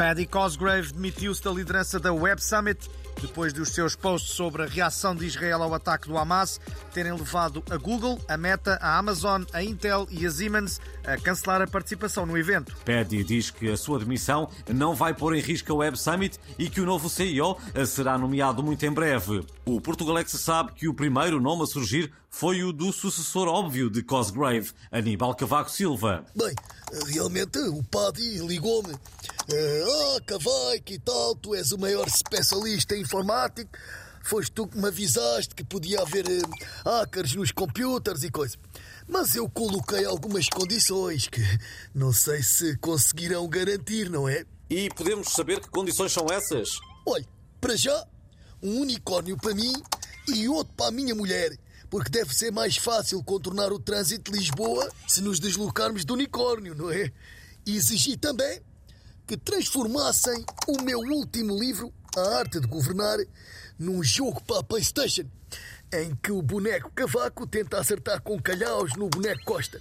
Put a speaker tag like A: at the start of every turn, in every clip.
A: Paddy Cosgrave demitiu-se da liderança da Web Summit depois dos seus posts sobre a reação de Israel ao ataque do Hamas terem levado a Google, a Meta, a Amazon, a Intel e a Siemens a cancelar a participação no evento.
B: Paddy diz que a sua demissão não vai pôr em risco a Web Summit e que o novo CEO será nomeado muito em breve. O Portugalex sabe que o primeiro nome a surgir foi o do sucessor óbvio de Cosgrave, Aníbal Cavaco Silva.
C: Bem, realmente o Paddy ligou-me. Ah, Cavaco e tal, tu és o maior especialista em informático. Foste tu que me avisaste que podia haver uh, hackers nos computers e coisas. Mas eu coloquei algumas condições que não sei se conseguirão garantir, não é?
B: E podemos saber que condições são essas?
C: Olha, para já, um unicórnio para mim e outro para a minha mulher porque deve ser mais fácil contornar o trânsito de Lisboa se nos deslocarmos de unicórnio, não é? E exigi também que transformassem o meu último livro, A Arte de Governar, num jogo para a PlayStation, em que o boneco Cavaco tenta acertar com calhaus no boneco Costa.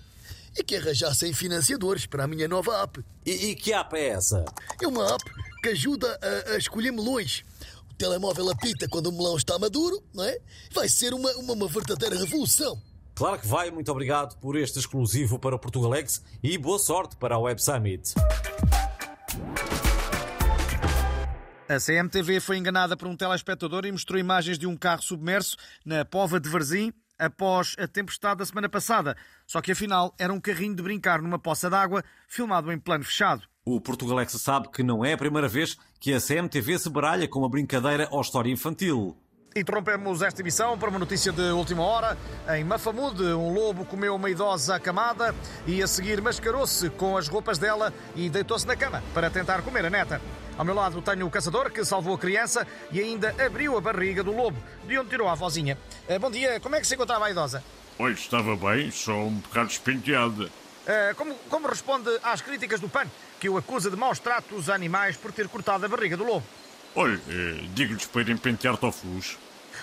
C: E que arranjassem financiadores para a minha nova app.
B: E, e que app é essa?
C: É uma app que ajuda a, a escolher melões telemóvel apita quando o melão está maduro, não é? Vai ser uma, uma, uma verdadeira revolução.
B: Claro que vai, muito obrigado por este exclusivo para o Portugalex e boa sorte para a Web Summit.
A: A CMTV foi enganada por um telespectador e mostrou imagens de um carro submerso na Pova de Varzim após a tempestade da semana passada. Só que afinal era um carrinho de brincar numa poça d'água filmado em plano fechado.
B: O Portugalex sabe que não é a primeira vez que a CMTV se baralha com uma brincadeira ou história infantil.
A: Interrompemos esta emissão para uma notícia de última hora. Em Mafamude, um lobo comeu uma idosa acamada e a seguir mascarou-se com as roupas dela e deitou-se na cama para tentar comer a neta. Ao meu lado tenho o caçador que salvou a criança e ainda abriu a barriga do lobo, de onde tirou a vozinha. Eh, bom dia, como é que se encontrava a idosa?
D: Olha, estava bem, só um bocado despenteada.
A: Uh, como, como responde às críticas do PAN, que o acusa de maus tratos a animais por ter cortado a barriga do lobo?
D: Olha, eh, digo-lhes para irem pentear tofus.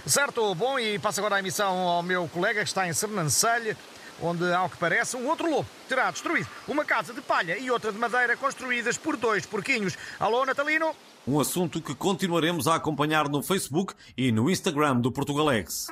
A: Certo, bom, e passo agora a emissão ao meu colega que está em Sernancelho, onde, ao que parece, um outro lobo terá destruído uma casa de palha e outra de madeira construídas por dois porquinhos. Alô, Natalino?
B: Um assunto que continuaremos a acompanhar no Facebook e no Instagram do Portugalex.